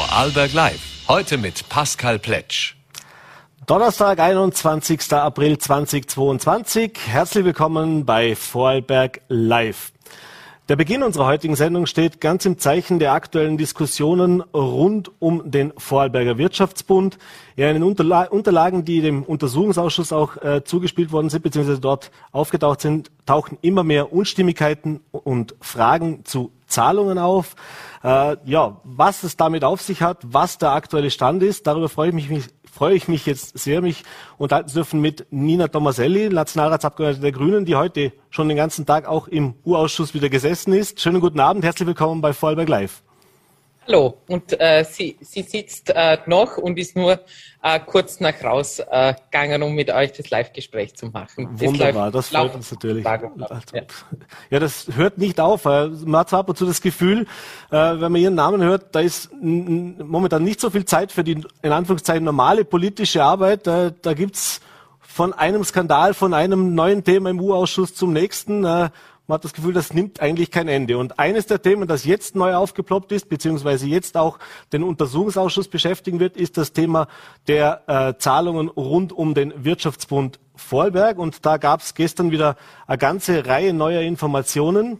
Vorarlberg Live. Heute mit Pascal Pletsch. Donnerstag, 21. April 2022. Herzlich willkommen bei Vorarlberg Live. Der Beginn unserer heutigen Sendung steht ganz im Zeichen der aktuellen Diskussionen rund um den Vorarlberger Wirtschaftsbund. In den Unterla Unterlagen, die dem Untersuchungsausschuss auch äh, zugespielt worden sind, beziehungsweise dort aufgetaucht sind, tauchen immer mehr Unstimmigkeiten und Fragen zu Zahlungen auf. Äh, ja, was es damit auf sich hat, was der aktuelle Stand ist, darüber freue ich mich, freue ich mich jetzt sehr, mich unterhalten zu dürfen mit Nina Tomaselli, Nationalratsabgeordnete der Grünen, die heute schon den ganzen Tag auch im U-Ausschuss wieder gesessen ist. Schönen guten Abend, herzlich willkommen bei Vorarlberg Live. Hallo, und äh, sie, sie sitzt äh, noch und ist nur äh, kurz nach rausgegangen, äh, um mit euch das Live-Gespräch zu machen. Wunderbar, das, das freut uns natürlich. Ja. ja. das hört nicht auf. Äh, man hat ab und zu das Gefühl, äh, wenn man ihren Namen hört, da ist momentan nicht so viel Zeit für die in Anführungszeichen normale politische Arbeit. Äh, da gibt's von einem Skandal, von einem neuen Thema im U-Ausschuss zum nächsten. Man hat das Gefühl, das nimmt eigentlich kein Ende. Und eines der Themen, das jetzt neu aufgeploppt ist, beziehungsweise jetzt auch den Untersuchungsausschuss beschäftigen wird, ist das Thema der äh, Zahlungen rund um den Wirtschaftsbund Vorarlberg. Und da gab es gestern wieder eine ganze Reihe neuer Informationen.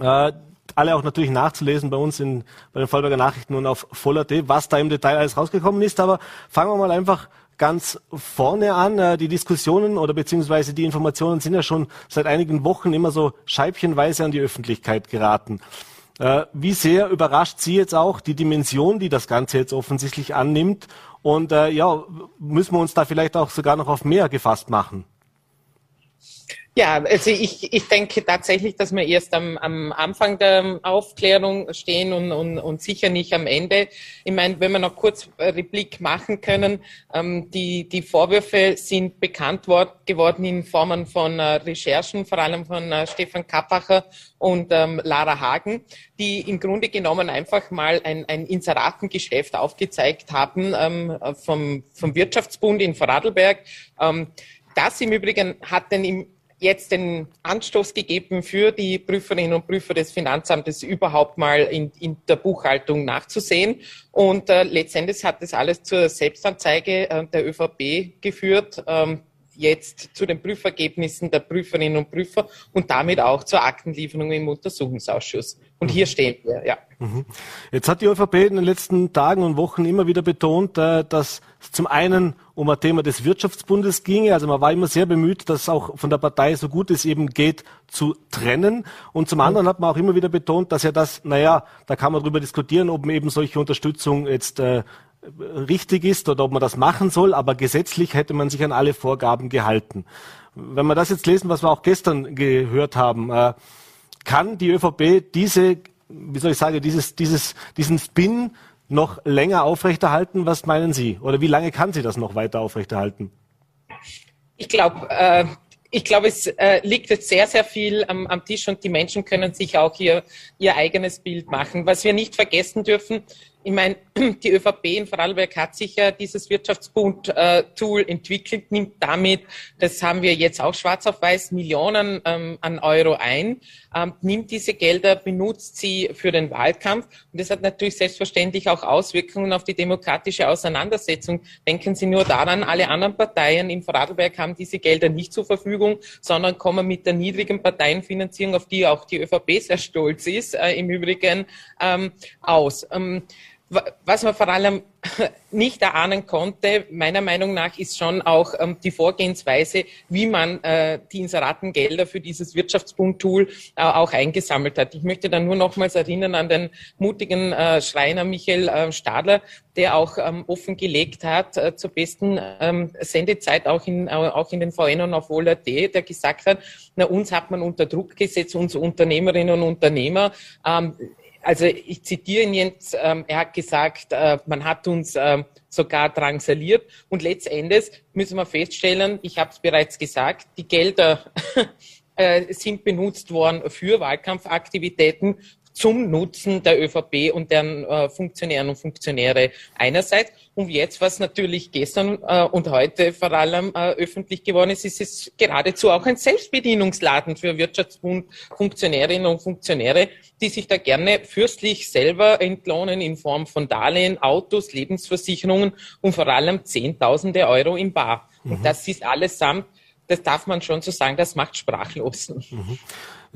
Äh, alle auch natürlich nachzulesen bei uns in, bei den Vollberger Nachrichten und auf voller.at, was da im Detail alles rausgekommen ist. Aber fangen wir mal einfach ganz vorne an. Äh, die Diskussionen oder beziehungsweise die Informationen sind ja schon seit einigen Wochen immer so scheibchenweise an die Öffentlichkeit geraten. Äh, wie sehr überrascht Sie jetzt auch die Dimension, die das Ganze jetzt offensichtlich annimmt? Und äh, ja, müssen wir uns da vielleicht auch sogar noch auf mehr gefasst machen? Ja, also ich, ich denke tatsächlich, dass wir erst am, am Anfang der Aufklärung stehen und, und, und sicher nicht am Ende. Ich meine, wenn wir noch kurz Replik machen können, ähm, die, die Vorwürfe sind bekannt worden, geworden in Formen von äh, Recherchen, vor allem von äh, Stefan Kappacher und ähm, Lara Hagen, die im Grunde genommen einfach mal ein, ein Inseratengeschäft aufgezeigt haben ähm, vom, vom Wirtschaftsbund in Vorarlberg. Ähm, das im Übrigen hat denn im jetzt den Anstoß gegeben für die Prüferinnen und Prüfer des Finanzamtes überhaupt mal in, in der Buchhaltung nachzusehen. Und äh, letztendlich hat das alles zur Selbstanzeige äh, der ÖVP geführt. Ähm, jetzt zu den Prüfergebnissen der Prüferinnen und Prüfer und damit auch zur Aktenlieferung im Untersuchungsausschuss. Und hier stehen wir, ja. Mhm. Jetzt hat die ÖVP in den letzten Tagen und Wochen immer wieder betont, äh, dass es zum einen um ein Thema des Wirtschaftsbundes ginge. Also man war immer sehr bemüht, das auch von der Partei so gut es eben geht zu trennen. Und zum anderen hat man auch immer wieder betont, dass ja das, naja, da kann man darüber diskutieren, ob man eben solche Unterstützung jetzt äh, richtig ist oder ob man das machen soll, aber gesetzlich hätte man sich an alle Vorgaben gehalten. Wenn wir das jetzt lesen, was wir auch gestern gehört haben, äh, kann die ÖVP diese, wie soll ich sagen, dieses, dieses, diesen Spin noch länger aufrechterhalten? Was meinen Sie? Oder wie lange kann sie das noch weiter aufrechterhalten? Ich glaube, äh, ich glaube, es äh, liegt jetzt sehr, sehr viel am, am, Tisch und die Menschen können sich auch ihr, ihr eigenes Bild machen. Was wir nicht vergessen dürfen, ich meine, die ÖVP in Vorarlberg hat sich ja dieses Wirtschaftsbund-Tool entwickelt, nimmt damit, das haben wir jetzt auch schwarz auf weiß, Millionen ähm, an Euro ein, ähm, nimmt diese Gelder, benutzt sie für den Wahlkampf. Und das hat natürlich selbstverständlich auch Auswirkungen auf die demokratische Auseinandersetzung. Denken Sie nur daran, alle anderen Parteien in Vorarlberg haben diese Gelder nicht zur Verfügung, sondern kommen mit der niedrigen Parteienfinanzierung, auf die auch die ÖVP sehr stolz ist, äh, im Übrigen ähm, aus. Was man vor allem nicht erahnen konnte, meiner Meinung nach, ist schon auch ähm, die Vorgehensweise, wie man äh, die Inseratengelder für dieses Wirtschaftsbund-Tool äh, auch eingesammelt hat. Ich möchte dann nur nochmals erinnern an den mutigen äh, Schreiner Michael äh, Stadler, der auch ähm, offengelegt hat äh, zur besten ähm, Sendezeit auch in, äh, auch in den VN und auf Wohl.at, der gesagt hat, na, uns hat man unter Druck gesetzt, uns Unternehmerinnen und Unternehmer, ähm, also ich zitiere ihn jetzt, ähm, er hat gesagt, äh, man hat uns äh, sogar drangsaliert. Und letztendlich müssen wir feststellen, ich habe es bereits gesagt, die Gelder äh, sind benutzt worden für Wahlkampfaktivitäten zum Nutzen der ÖVP und deren äh, Funktionären und Funktionäre einerseits. Und jetzt, was natürlich gestern äh, und heute vor allem äh, öffentlich geworden ist, ist es geradezu auch ein Selbstbedienungsladen für Wirtschaftsbund Funktionärinnen und Funktionäre, die sich da gerne fürstlich selber entlohnen in Form von Darlehen, Autos, Lebensversicherungen und vor allem Zehntausende Euro im Bar. Mhm. Und das ist allesamt, das darf man schon so sagen, das macht sprachlos. Mhm.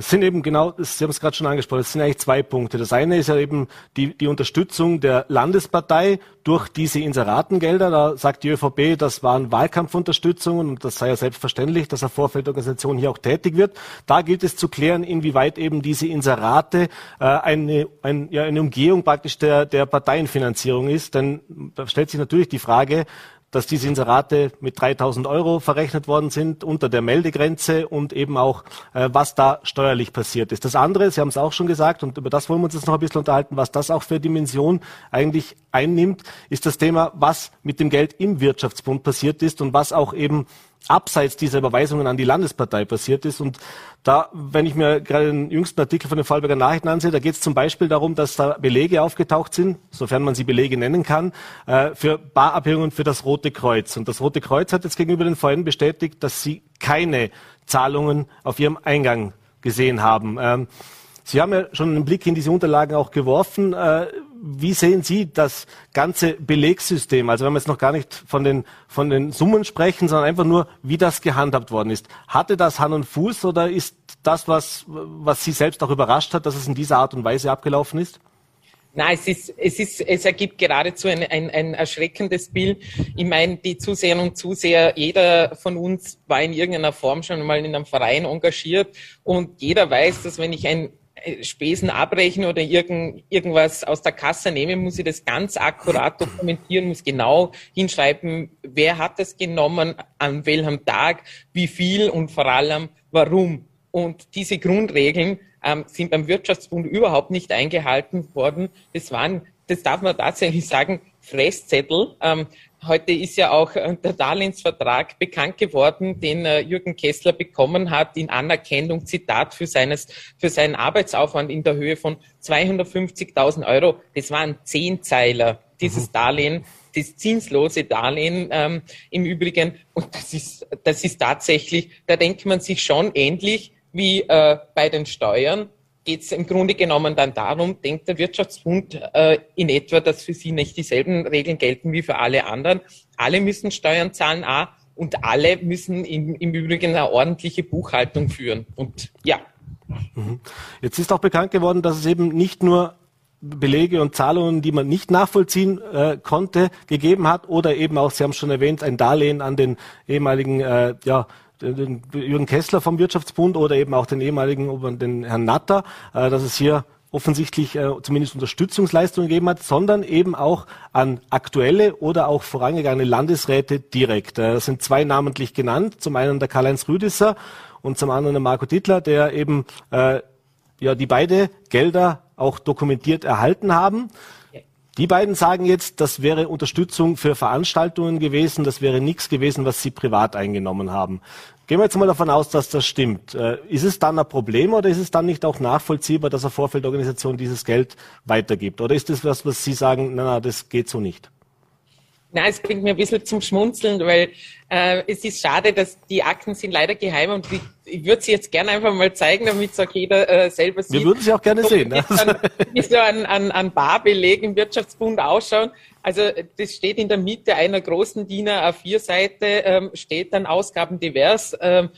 Es sind eben genau, Sie haben es gerade schon angesprochen, es sind eigentlich zwei Punkte. Das eine ist ja eben die, die Unterstützung der Landespartei durch diese Inseratengelder. Da sagt die ÖVP, das waren Wahlkampfunterstützungen und das sei ja selbstverständlich, dass eine Vorfeldorganisation hier auch tätig wird. Da gilt es zu klären, inwieweit eben diese Inserate äh, eine, ein, ja, eine Umgehung praktisch der, der Parteienfinanzierung ist. Denn da stellt sich natürlich die Frage, dass diese Inserate mit 3000 Euro verrechnet worden sind unter der Meldegrenze und eben auch, äh, was da steuerlich passiert ist. Das andere, Sie haben es auch schon gesagt, und über das wollen wir uns jetzt noch ein bisschen unterhalten, was das auch für Dimension eigentlich einnimmt, ist das Thema, was mit dem Geld im Wirtschaftsbund passiert ist und was auch eben abseits dieser Überweisungen an die Landespartei passiert ist. Und da, wenn ich mir gerade den jüngsten Artikel von den Vorarlberger Nachrichten ansehe, da geht es zum Beispiel darum, dass da Belege aufgetaucht sind, sofern man sie Belege nennen kann, äh, für Barabhängungen für das Rote Kreuz. Und das Rote Kreuz hat jetzt gegenüber den VN bestätigt, dass sie keine Zahlungen auf ihrem Eingang gesehen haben. Ähm, Sie haben ja schon einen Blick in diese Unterlagen auch geworfen. Äh, wie sehen Sie das ganze Belegssystem? Also wenn wir jetzt noch gar nicht von den, von den Summen sprechen, sondern einfach nur, wie das gehandhabt worden ist. Hatte das Hand und Fuß oder ist das, was, was Sie selbst auch überrascht hat, dass es in dieser Art und Weise abgelaufen ist? Nein, es ist, es ist, es ergibt geradezu ein, ein, ein erschreckendes Bild. Ich meine, die Zuseherinnen und Zuseher, jeder von uns war in irgendeiner Form schon mal in einem Verein engagiert und jeder weiß, dass wenn ich ein Spesen abrechnen oder irgend, irgendwas aus der Kasse nehmen, muss ich das ganz akkurat dokumentieren, muss genau hinschreiben, wer hat es genommen, an welchem Tag, wie viel und vor allem warum. Und diese Grundregeln ähm, sind beim Wirtschaftsbund überhaupt nicht eingehalten worden. Das waren, das darf man tatsächlich sagen, Fresszettel. Ähm, Heute ist ja auch äh, der Darlehensvertrag bekannt geworden, den äh, Jürgen Kessler bekommen hat in Anerkennung, Zitat, für, seines, für seinen Arbeitsaufwand in der Höhe von 250.000 Euro. Das waren Zehnzeiler, dieses mhm. Darlehen, das zinslose Darlehen ähm, im Übrigen. Und das ist, das ist tatsächlich, da denkt man sich schon ähnlich wie äh, bei den Steuern geht es im Grunde genommen dann darum, denkt der Wirtschaftsbund äh, in etwa, dass für sie nicht dieselben Regeln gelten wie für alle anderen. Alle müssen Steuern zahlen, A, und alle müssen im, im Übrigen eine ordentliche Buchhaltung führen. Und ja. Mhm. Jetzt ist auch bekannt geworden, dass es eben nicht nur Belege und Zahlungen, die man nicht nachvollziehen äh, konnte, gegeben hat oder eben auch, Sie haben es schon erwähnt, ein Darlehen an den ehemaligen äh, ja, den Jürgen Kessler vom Wirtschaftsbund oder eben auch den ehemaligen, den Herrn Natter, äh, dass es hier offensichtlich äh, zumindest Unterstützungsleistungen gegeben hat, sondern eben auch an aktuelle oder auch vorangegangene Landesräte direkt. Äh, das sind zwei namentlich genannt. Zum einen der Karl-Heinz Rüdisser und zum anderen der Marco Dittler, der eben äh, ja die beide Gelder auch dokumentiert erhalten haben. Die beiden sagen jetzt, das wäre Unterstützung für Veranstaltungen gewesen, das wäre nichts gewesen, was sie privat eingenommen haben. Gehen wir jetzt mal davon aus, dass das stimmt. Äh, ist es dann ein Problem oder ist es dann nicht auch nachvollziehbar, dass eine Vorfeldorganisation dieses Geld weitergibt? Oder ist das was, was Sie sagen, na, na, das geht so nicht? Na, es bringt mir ein bisschen zum Schmunzeln, weil äh, es ist schade, dass die Akten sind leider geheim und ich, ich würde sie jetzt gerne einfach mal zeigen, damit es auch jeder äh, selber sieht. Wir würden sie auch gerne so, sehen. Ne? Wie so ein, ein, ein Barbeleg im Wirtschaftsbund ausschauen. Also das steht in der Mitte einer großen DIN A4-Seite, ähm, steht dann Ausgaben divers. Ähm,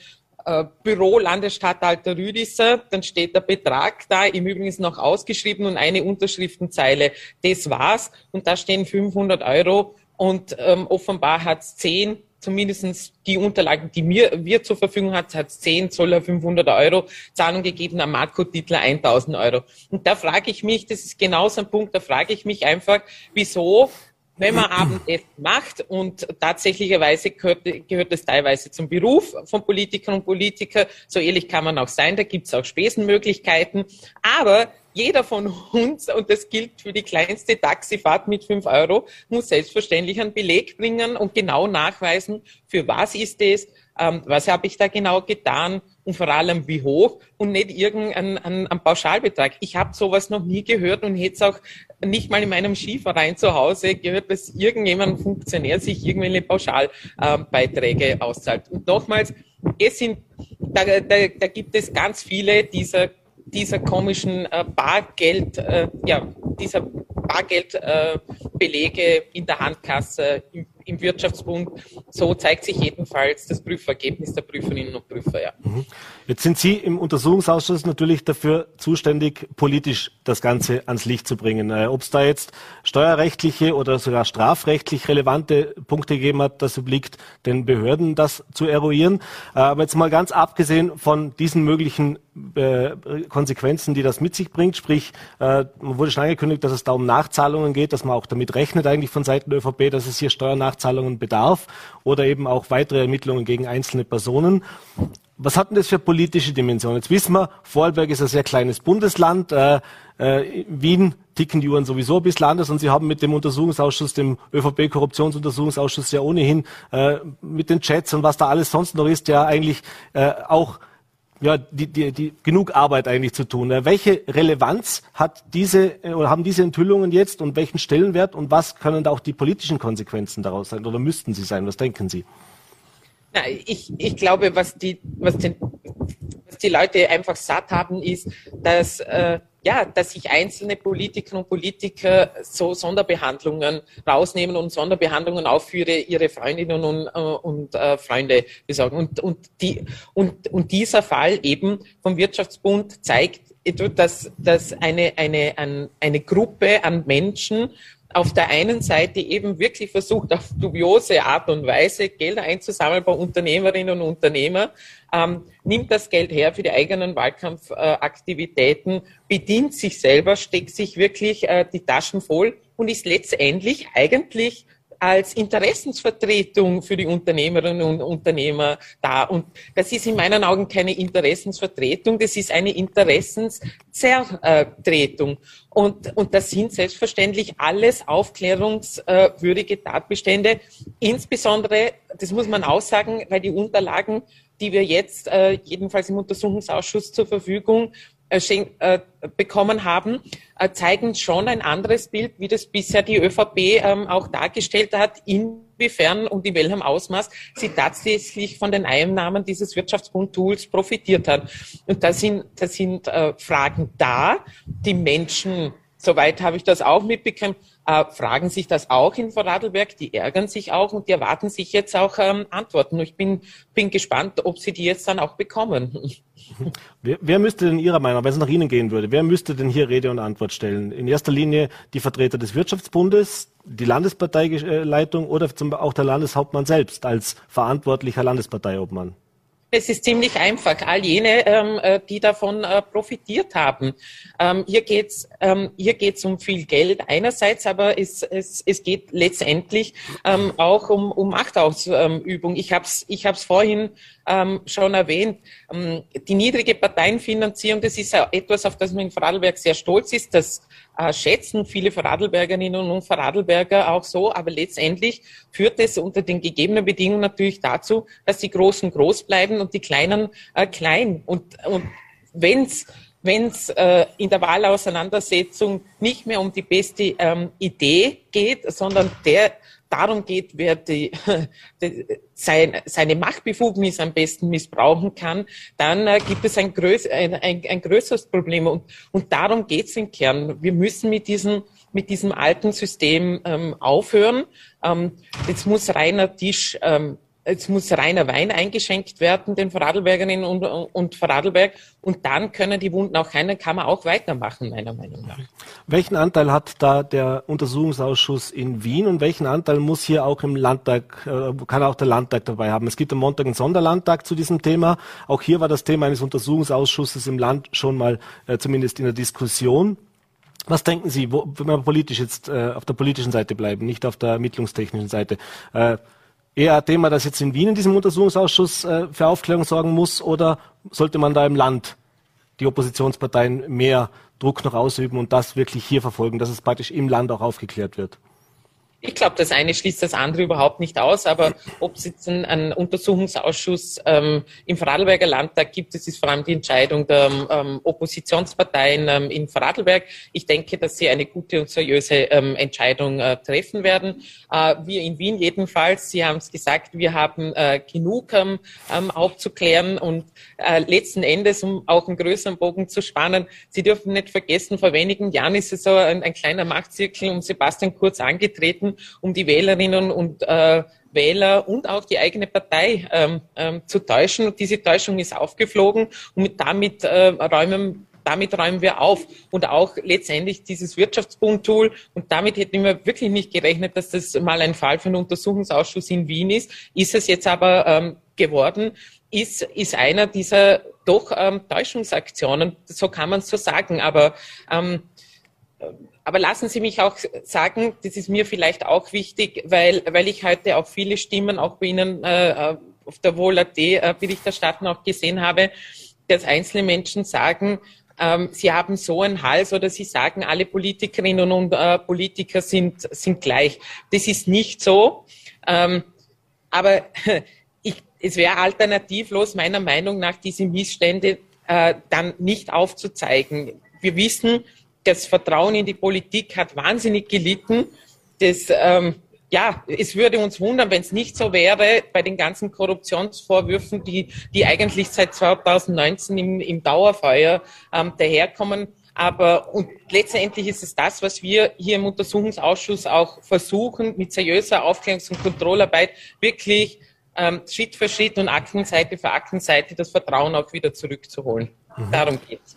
äh, Büro Landesstatthalter Rüdisser, dann steht der Betrag da, im Übrigen ist noch ausgeschrieben und eine Unterschriftenzeile. Das war's. Und da stehen 500 Euro und ähm, offenbar hat es zehn, zumindest die Unterlagen, die mir, wir zur Verfügung hat, hat es zehn Zoller 500 Euro Zahlung gegeben, am Marco Titler 1000 Euro. Und da frage ich mich, das ist genau so ein Punkt, da frage ich mich einfach, wieso wenn man Abendessen macht und tatsächlicherweise gehört, gehört es teilweise zum Beruf von Politikern und Politikern, so ehrlich kann man auch sein, da gibt es auch Spesenmöglichkeiten, aber jeder von uns, und das gilt für die kleinste Taxifahrt mit fünf Euro, muss selbstverständlich einen Beleg bringen und genau nachweisen, für was ist es, ähm, was habe ich da genau getan und vor allem wie hoch und nicht irgendein ein, ein Pauschalbetrag. Ich habe sowas noch nie gehört und hätte es auch nicht mal in meinem Skiverein zu Hause gehört, dass irgendjemand Funktionär sich irgendwelche Pauschalbeiträge äh, auszahlt. Und nochmals, es sind, da, da, da gibt es ganz viele dieser dieser komischen äh, Bargeld, äh, ja, dieser Bargeldbelege äh, in der Handkasse im, im, Wirtschaftsbund. So zeigt sich jedenfalls das Prüfergebnis der Prüferinnen und Prüfer. Ja. Mhm. Jetzt sind Sie im Untersuchungsausschuss natürlich dafür zuständig, politisch das Ganze ans Licht zu bringen. Äh, Ob es da jetzt steuerrechtliche oder sogar strafrechtlich relevante Punkte gegeben hat, das obliegt den Behörden, das zu eruieren. Äh, aber jetzt mal ganz abgesehen von diesen möglichen äh, Konsequenzen, die das mit sich bringt. Sprich, man wurde schon angekündigt, dass es da um Nachzahlungen geht, dass man auch damit rechnet eigentlich von Seiten der ÖVP, dass es hier Steuernachzahlungen bedarf oder eben auch weitere Ermittlungen gegen einzelne Personen. Was hat denn das für politische Dimension? Jetzt wissen wir, Vorarlberg ist ein sehr kleines Bundesland. Äh, äh, Wien ticken die Uhren sowieso bisschen anders und Sie haben mit dem Untersuchungsausschuss, dem ÖVP-Korruptionsuntersuchungsausschuss ja ohnehin äh, mit den Chats und was da alles sonst noch ist, ja eigentlich äh, auch ja, die, die, die, genug Arbeit eigentlich zu tun. Welche Relevanz hat diese äh, oder haben diese Enthüllungen jetzt und welchen Stellenwert und was können da auch die politischen Konsequenzen daraus sein oder müssten sie sein? Was denken Sie? Na, ich, ich glaube, was die, was, den, was die Leute einfach satt haben, ist, dass äh, ja, dass sich einzelne Politikerinnen und Politiker so Sonderbehandlungen rausnehmen und Sonderbehandlungen auch für ihre Freundinnen und, äh, und äh, Freunde besorgen. Und, und, die, und, und dieser Fall eben vom Wirtschaftsbund zeigt, dass, dass eine, eine, eine Gruppe an Menschen auf der einen Seite eben wirklich versucht, auf dubiose Art und Weise Gelder einzusammeln bei Unternehmerinnen und Unternehmern, ähm, nimmt das Geld her für die eigenen Wahlkampfaktivitäten, äh, bedient sich selber, steckt sich wirklich äh, die Taschen voll und ist letztendlich eigentlich als Interessensvertretung für die Unternehmerinnen und Unternehmer da. Und das ist in meinen Augen keine Interessensvertretung, das ist eine Interessenszertretung. Und, und das sind selbstverständlich alles aufklärungswürdige Tatbestände. Insbesondere, das muss man auch sagen, weil die Unterlagen, die wir jetzt äh, jedenfalls im Untersuchungsausschuss zur Verfügung bekommen haben, äh, zeigen schon ein anderes Bild, wie das bisher die ÖVP ähm, auch dargestellt hat, inwiefern und in welchem Ausmaß sie tatsächlich von den Einnahmen dieses Wirtschaftsbund-Tools profitiert hat. Und da sind, da sind äh, Fragen da, die Menschen, soweit habe ich das auch mitbekommen, äh, fragen sich das auch in Vorarlberg, die ärgern sich auch und die erwarten sich jetzt auch ähm, Antworten. Ich bin, bin gespannt, ob sie die jetzt dann auch bekommen. Wer, wer müsste denn Ihrer Meinung wenn es nach Ihnen gehen würde, wer müsste denn hier Rede und Antwort stellen? In erster Linie die Vertreter des Wirtschaftsbundes, die Landesparteileitung oder zum, auch der Landeshauptmann selbst als verantwortlicher Landesparteiobmann? Es ist ziemlich einfach. All jene, ähm, äh, die davon äh, profitiert haben. Ähm, hier geht's, ähm, hier geht's um viel Geld einerseits, aber es, es, es geht letztendlich ähm, auch um, um Machtausübung. Ich habe es ich hab's vorhin ähm, schon erwähnt. Ähm, die niedrige Parteienfinanzierung, das ist etwas, auf das man in Vorarlberg sehr stolz ist. Das äh, schätzen viele Vorarlbergerinnen und Vorarlberger auch so. Aber letztendlich führt es unter den gegebenen Bedingungen natürlich dazu, dass die Großen groß bleiben und die Kleinen äh, klein. Und, und wenn's wenn es äh, in der Wahlauseinandersetzung nicht mehr um die beste ähm, Idee geht, sondern der darum geht, wer die, die, sein, seine Machtbefugnis am besten missbrauchen kann, dann äh, gibt es ein, größ, ein, ein, ein größeres Problem. Und, und darum geht es im Kern. Wir müssen mit diesem, mit diesem alten System ähm, aufhören. Ähm, jetzt muss reiner Tisch ähm, es muss reiner Wein eingeschenkt werden, den Vorarlbergerinnen und, und Vorarlberg. Und dann können die Wunden auch heilen, kann man auch weitermachen, meiner Meinung nach. Welchen Anteil hat da der Untersuchungsausschuss in Wien und welchen Anteil muss hier auch im Landtag, äh, kann auch der Landtag dabei haben? Es gibt am Montag einen Sonderlandtag zu diesem Thema. Auch hier war das Thema eines Untersuchungsausschusses im Land schon mal äh, zumindest in der Diskussion. Was denken Sie, wo, wenn wir politisch jetzt äh, auf der politischen Seite bleiben, nicht auf der ermittlungstechnischen Seite? Äh, eher Thema, das jetzt in Wien in diesem Untersuchungsausschuss äh, für Aufklärung sorgen muss, oder sollte man da im Land die Oppositionsparteien mehr Druck noch ausüben und das wirklich hier verfolgen, dass es praktisch im Land auch aufgeklärt wird? Ich glaube, das eine schließt das andere überhaupt nicht aus, aber ob es jetzt einen, Untersuchungsausschuss ähm, im Vorarlberger Landtag gibt, das ist vor allem die Entscheidung der ähm, Oppositionsparteien ähm, in Vorarlberg. Ich denke, dass sie eine gute und seriöse ähm, Entscheidung äh, treffen werden. Äh, wir in Wien jedenfalls, Sie haben es gesagt, wir haben äh, genug ähm, ähm, aufzuklären und äh, letzten Endes, um auch einen größeren Bogen zu spannen, Sie dürfen nicht vergessen, vor wenigen Jahren ist es so ein, ein kleiner Machtzirkel um Sebastian Kurz angetreten, um die Wählerinnen und äh, Wähler und auch die eigene Partei ähm, ähm, zu täuschen. Und diese Täuschung ist aufgeflogen und damit äh, räumen damit räumen wir auf. Und auch letztendlich dieses Wirtschaftsbund-Tool. Und damit hätten wir wirklich nicht gerechnet, dass das mal ein Fall für einen Untersuchungsausschuss in Wien ist. Ist es jetzt aber ähm, geworden, ist, ist einer dieser doch ähm, Täuschungsaktionen. So kann man es so sagen. Aber ähm, aber lassen Sie mich auch sagen, das ist mir vielleicht auch wichtig, weil, weil ich heute auch viele Stimmen auch bei Ihnen äh, auf der Wohl.at äh, Berichterstattung auch gesehen habe, dass einzelne Menschen sagen, ähm, sie haben so einen Hals oder sie sagen, alle Politikerinnen und äh, Politiker sind, sind gleich. Das ist nicht so. Ähm, aber ich, es wäre alternativlos, meiner Meinung nach, diese Missstände äh, dann nicht aufzuzeigen. Wir wissen, das Vertrauen in die Politik hat wahnsinnig gelitten. Das, ähm, ja, es würde uns wundern, wenn es nicht so wäre bei den ganzen Korruptionsvorwürfen, die, die eigentlich seit 2019 im, im Dauerfeuer ähm, daherkommen. Aber und letztendlich ist es das, was wir hier im Untersuchungsausschuss auch versuchen, mit seriöser Aufklärungs- und Kontrollarbeit wirklich ähm, Schritt für Schritt und Aktenseite für Aktenseite das Vertrauen auch wieder zurückzuholen. Mhm. Darum geht es.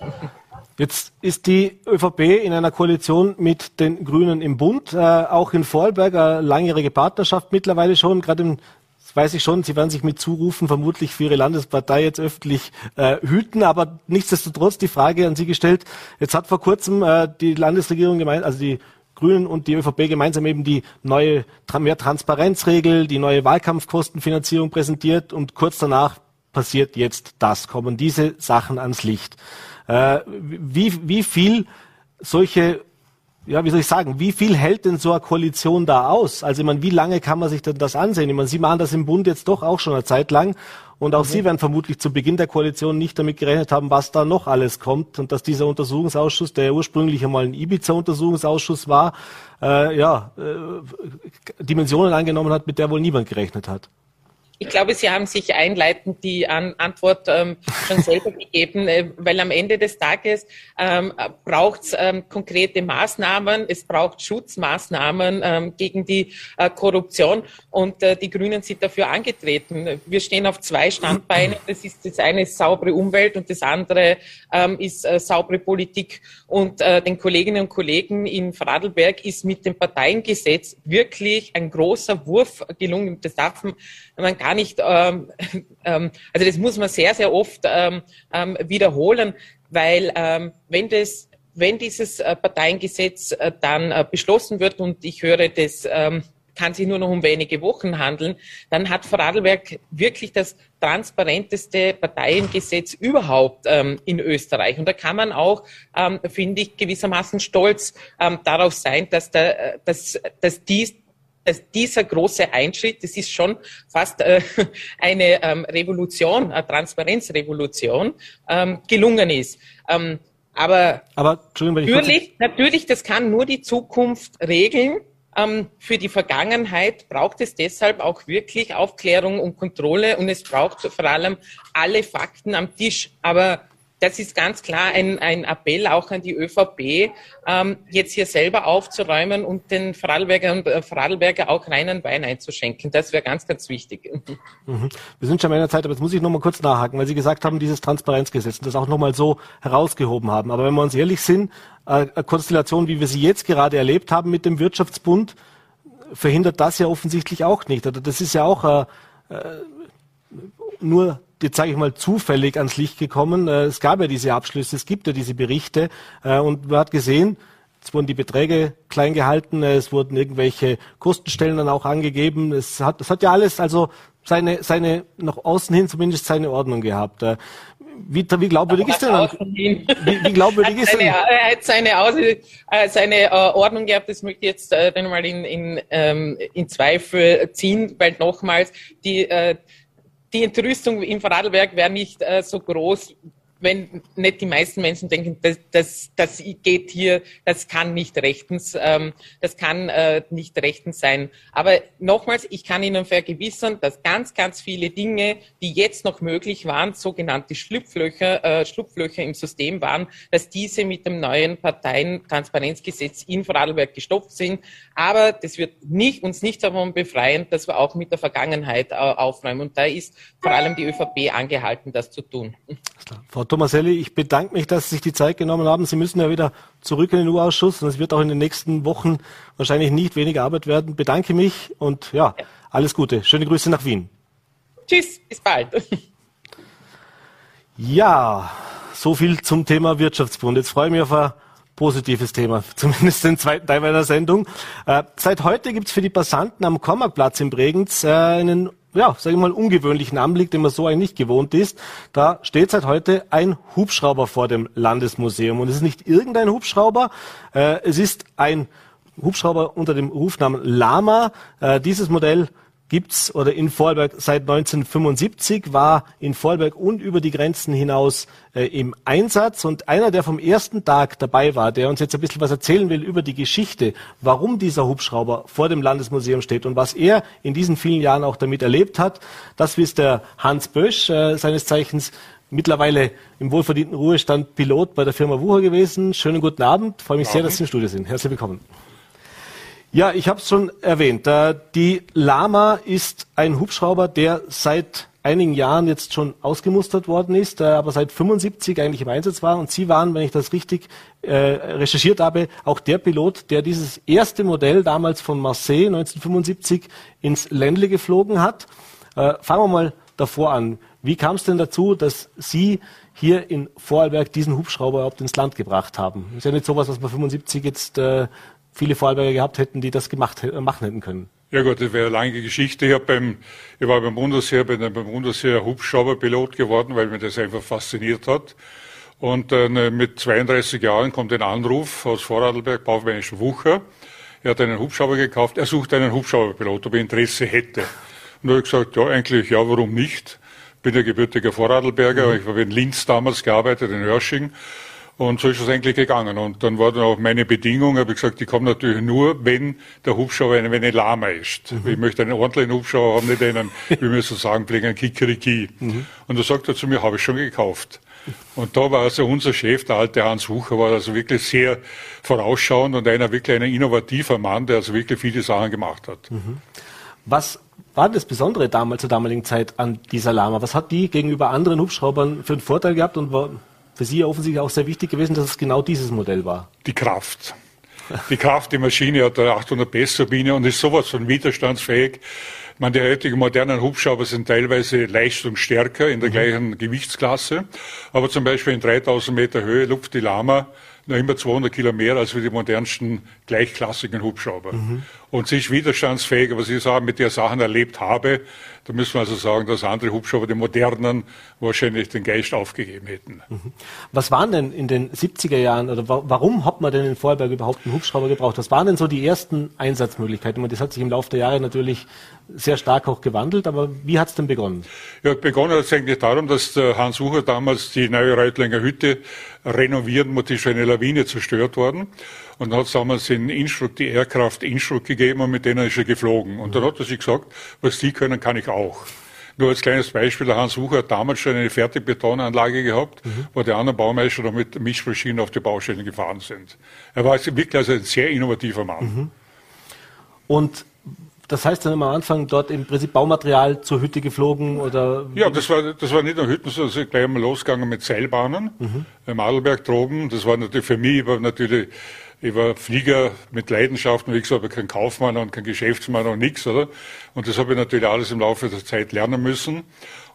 Jetzt ist die ÖVP in einer Koalition mit den Grünen im Bund, äh, auch in Vorarlberg, eine langjährige Partnerschaft mittlerweile schon, gerade im weiß ich schon, Sie werden sich mit Zurufen vermutlich für Ihre Landespartei jetzt öffentlich äh, hüten, aber nichtsdestotrotz die Frage an Sie gestellt. Jetzt hat vor kurzem äh, die Landesregierung gemeint, also die Grünen und die ÖVP gemeinsam eben die neue mehr Transparenzregel, die neue Wahlkampfkostenfinanzierung präsentiert und kurz danach passiert jetzt das, kommen diese Sachen ans Licht. Äh, wie, wie viel solche, ja, wie soll ich sagen, wie viel hält denn so eine Koalition da aus? Also, ich meine, wie lange kann man sich denn das ansehen? Ich meine, Sie machen das im Bund jetzt doch auch schon eine Zeit lang. Und auch mhm. Sie werden vermutlich zu Beginn der Koalition nicht damit gerechnet haben, was da noch alles kommt und dass dieser Untersuchungsausschuss, der ursprünglich einmal ein Ibiza-Untersuchungsausschuss war, äh, ja, äh, Dimensionen angenommen hat, mit der wohl niemand gerechnet hat. Ich glaube, Sie haben sich einleitend die An Antwort ähm, schon selber gegeben, äh, weil am Ende des Tages ähm, braucht es ähm, konkrete Maßnahmen, es braucht Schutzmaßnahmen ähm, gegen die äh, Korruption und äh, die Grünen sind dafür angetreten. Wir stehen auf zwei Standbeinen. Das ist das eine ist saubere Umwelt und das andere ähm, ist äh, saubere Politik. Und äh, den Kolleginnen und Kollegen in Vorarlberg ist mit dem Parteiengesetz wirklich ein großer Wurf gelungen. Das darf man gar nicht, ähm, ähm, also das muss man sehr, sehr oft ähm, ähm, wiederholen, weil ähm, wenn das wenn dieses äh, Parteiengesetz äh, dann äh, beschlossen wird und ich höre, das ähm, kann sich nur noch um wenige Wochen handeln, dann hat Vorarlberg wirklich das transparenteste Parteiengesetz überhaupt ähm, in Österreich. Und da kann man auch, ähm, finde ich, gewissermaßen stolz ähm, darauf sein, dass, der, dass, dass dies dass dieser große Einschritt, das ist schon fast äh, eine ähm, Revolution, eine Transparenzrevolution, ähm, gelungen ist. Ähm, aber, aber natürlich, natürlich, das kann nur die Zukunft regeln. Ähm, für die Vergangenheit braucht es deshalb auch wirklich Aufklärung und Kontrolle und es braucht vor allem alle Fakten am Tisch. Aber das ist ganz klar ein, ein Appell auch an die ÖVP, ähm, jetzt hier selber aufzuräumen und den Vorarlberger und äh, auch reinen Wein einzuschenken. Das wäre ganz, ganz wichtig. Mhm. Wir sind schon in einer Zeit, aber jetzt muss ich noch mal kurz nachhaken, weil Sie gesagt haben, dieses Transparenzgesetz und das auch noch mal so herausgehoben haben. Aber wenn wir uns ehrlich sind, äh, eine Konstellation, wie wir sie jetzt gerade erlebt haben mit dem Wirtschaftsbund, verhindert das ja offensichtlich auch nicht. Oder das ist ja auch äh, äh nur jetzt sage ich mal, zufällig ans Licht gekommen. Äh, es gab ja diese Abschlüsse, es gibt ja diese Berichte äh, und man hat gesehen, es wurden die Beträge klein gehalten, es wurden irgendwelche Kostenstellen dann auch angegeben. Es hat, es hat ja alles also seine, seine, nach außen hin zumindest seine Ordnung gehabt. Äh, wie, wie glaubwürdig ist denn? Wie, wie glaubwürdig ist denn? Er hat seine, Aus, äh, seine Ordnung gehabt, das möchte ich jetzt dann mal in, in, um, in Zweifel ziehen, weil nochmals die, die Entrüstung im Vorarlberg wäre nicht so groß, wenn nicht die meisten Menschen denken, das, das, das geht hier, das kann nicht rechtens, ähm, das kann äh, nicht rechtens sein. Aber nochmals, ich kann Ihnen vergewissern, dass ganz, ganz viele Dinge, die jetzt noch möglich waren, sogenannte Schlupflöcher, äh, Schlupflöcher im System waren, dass diese mit dem neuen Parteientransparenzgesetz in Vorarlberg gestopft sind. Aber das wird nicht, uns nicht davon befreien, dass wir auch mit der Vergangenheit äh, aufräumen. Und da ist vor allem die ÖVP angehalten, das zu tun. Frau Tomaselli, ich bedanke mich, dass Sie sich die Zeit genommen haben. Sie müssen ja wieder zurück in den U-Ausschuss und es wird auch in den nächsten Wochen wahrscheinlich nicht weniger Arbeit werden. Bedanke mich und ja, alles Gute. Schöne Grüße nach Wien. Tschüss, bis bald. Ja, so viel zum Thema Wirtschaftsbund. Jetzt freue ich mich auf ein positives Thema, zumindest den zweiten Teil meiner Sendung. Äh, seit heute gibt es für die Passanten am Kormarkplatz in Bregenz äh, einen ja, sage ich mal, ungewöhnlichen Anblick, den man so eigentlich nicht gewohnt ist. Da steht seit heute ein Hubschrauber vor dem Landesmuseum. Und es ist nicht irgendein Hubschrauber, äh, es ist ein Hubschrauber unter dem Rufnamen Lama. Äh, dieses Modell gibt's oder in Vorarlberg seit 1975, war in Vorarlberg und über die Grenzen hinaus äh, im Einsatz. Und einer, der vom ersten Tag dabei war, der uns jetzt ein bisschen was erzählen will über die Geschichte, warum dieser Hubschrauber vor dem Landesmuseum steht und was er in diesen vielen Jahren auch damit erlebt hat, das ist der Hans Bösch, äh, seines Zeichens mittlerweile im wohlverdienten Ruhestand Pilot bei der Firma Wucher gewesen. Schönen guten Abend. Freue mich sehr, dass Sie im Studio sind. Herzlich willkommen. Ja, ich habe es schon erwähnt. Die Lama ist ein Hubschrauber, der seit einigen Jahren jetzt schon ausgemustert worden ist, aber seit 75 eigentlich im Einsatz war. Und Sie waren, wenn ich das richtig äh, recherchiert habe, auch der Pilot, der dieses erste Modell damals von Marseille 1975 ins Ländle geflogen hat. Äh, fangen wir mal davor an. Wie kam es denn dazu, dass Sie hier in Vorarlberg diesen Hubschrauber überhaupt ins Land gebracht haben? Ist ja nicht sowas, was man 75 jetzt äh, viele Vorarlberger gehabt hätten, die das gemacht, machen hätten können. Ja gut, das wäre eine lange Geschichte. Ich, beim, ich war beim Bundesheer, bin beim Bundesheer Hubschrauberpilot geworden, weil mich das einfach fasziniert hat. Und äh, mit 32 Jahren kommt ein Anruf aus Vorarlberg, Baufmännischen Wucher. Er hat einen Hubschrauber gekauft, er sucht einen Hubschrauberpilot, ob er Interesse hätte. Und da habe ich gesagt, ja, eigentlich, ja, warum nicht? Bin ja gebürtiger Vorarlberger, mhm. ich habe in Linz damals gearbeitet, in Hörsching. Und so ist es eigentlich gegangen. Und dann war dann auch meine Bedingung, habe ich gesagt, die kommen natürlich nur, wenn der Hubschrauber ein wenig lahmer ist. Mhm. Ich möchte einen ordentlichen Hubschrauber haben, nicht einen, wie wir so sagen, pflegen, einen Kikeriki. Mhm. Und da sagt er zu mir, habe ich schon gekauft. Und da war also unser Chef, der alte Hans Wucher, war also wirklich sehr vorausschauend und einer wirklich ein innovativer Mann, der also wirklich viele Sachen gemacht hat. Mhm. Was war das Besondere damals zur damaligen Zeit an dieser Lama? Was hat die gegenüber anderen Hubschraubern für einen Vorteil gehabt und war, für Sie offensichtlich auch sehr wichtig gewesen, dass es genau dieses Modell war. Die Kraft. Die Kraft, die Maschine hat eine 800 PS Turbine und ist sowas von widerstandsfähig. Ich meine, die heutigen modernen Hubschrauber sind teilweise leistungsstärker in der mhm. gleichen Gewichtsklasse. Aber zum Beispiel in 3000 Meter Höhe luft die Lama noch immer 200 Kilo mehr als für die modernsten gleichklassigen Hubschrauber. Mhm. Und sie ist widerstandsfähig, was ich sagen, mit der Sachen erlebt habe, da müssen wir also sagen, dass andere Hubschrauber, die modernen, wahrscheinlich den Geist aufgegeben hätten. Mhm. Was waren denn in den 70er Jahren oder warum hat man denn in Vorarlberg überhaupt einen Hubschrauber gebraucht? Was waren denn so die ersten Einsatzmöglichkeiten? Das hat sich im Laufe der Jahre natürlich sehr stark auch gewandelt, aber wie hat es denn begonnen? Ja, begonnen hat es eigentlich darum, dass der Hans Ucher damals die neue Reutlinger Hütte renovieren musste, ist eine Lawine zerstört worden. Und dann hat es damals in Innsbruck die Aircraft Innsbruck gegeben und mit denen ist er geflogen. Und dann hat er sich gesagt, was die können, kann ich auch. Nur als kleines Beispiel, der Hans Wucher hat damals schon eine Fertigbetonanlage gehabt, mhm. wo die anderen Baumeister noch mit Mischmaschinen auf die Baustellen gefahren sind. Er war wirklich also ein sehr innovativer Mann. Mhm. Und das heißt dann am Anfang dort im Prinzip Baumaterial zur Hütte geflogen oder? Ja, das war, das war nicht nur Hütten, sondern ist gleich einmal losgegangen mit Seilbahnen mhm. im Adelberg droben. Das war natürlich für mich war natürlich ich war Flieger mit Leidenschaft und wie gesagt, aber kein Kaufmann und kein Geschäftsmann und nichts, oder? Und das habe ich natürlich alles im Laufe der Zeit lernen müssen.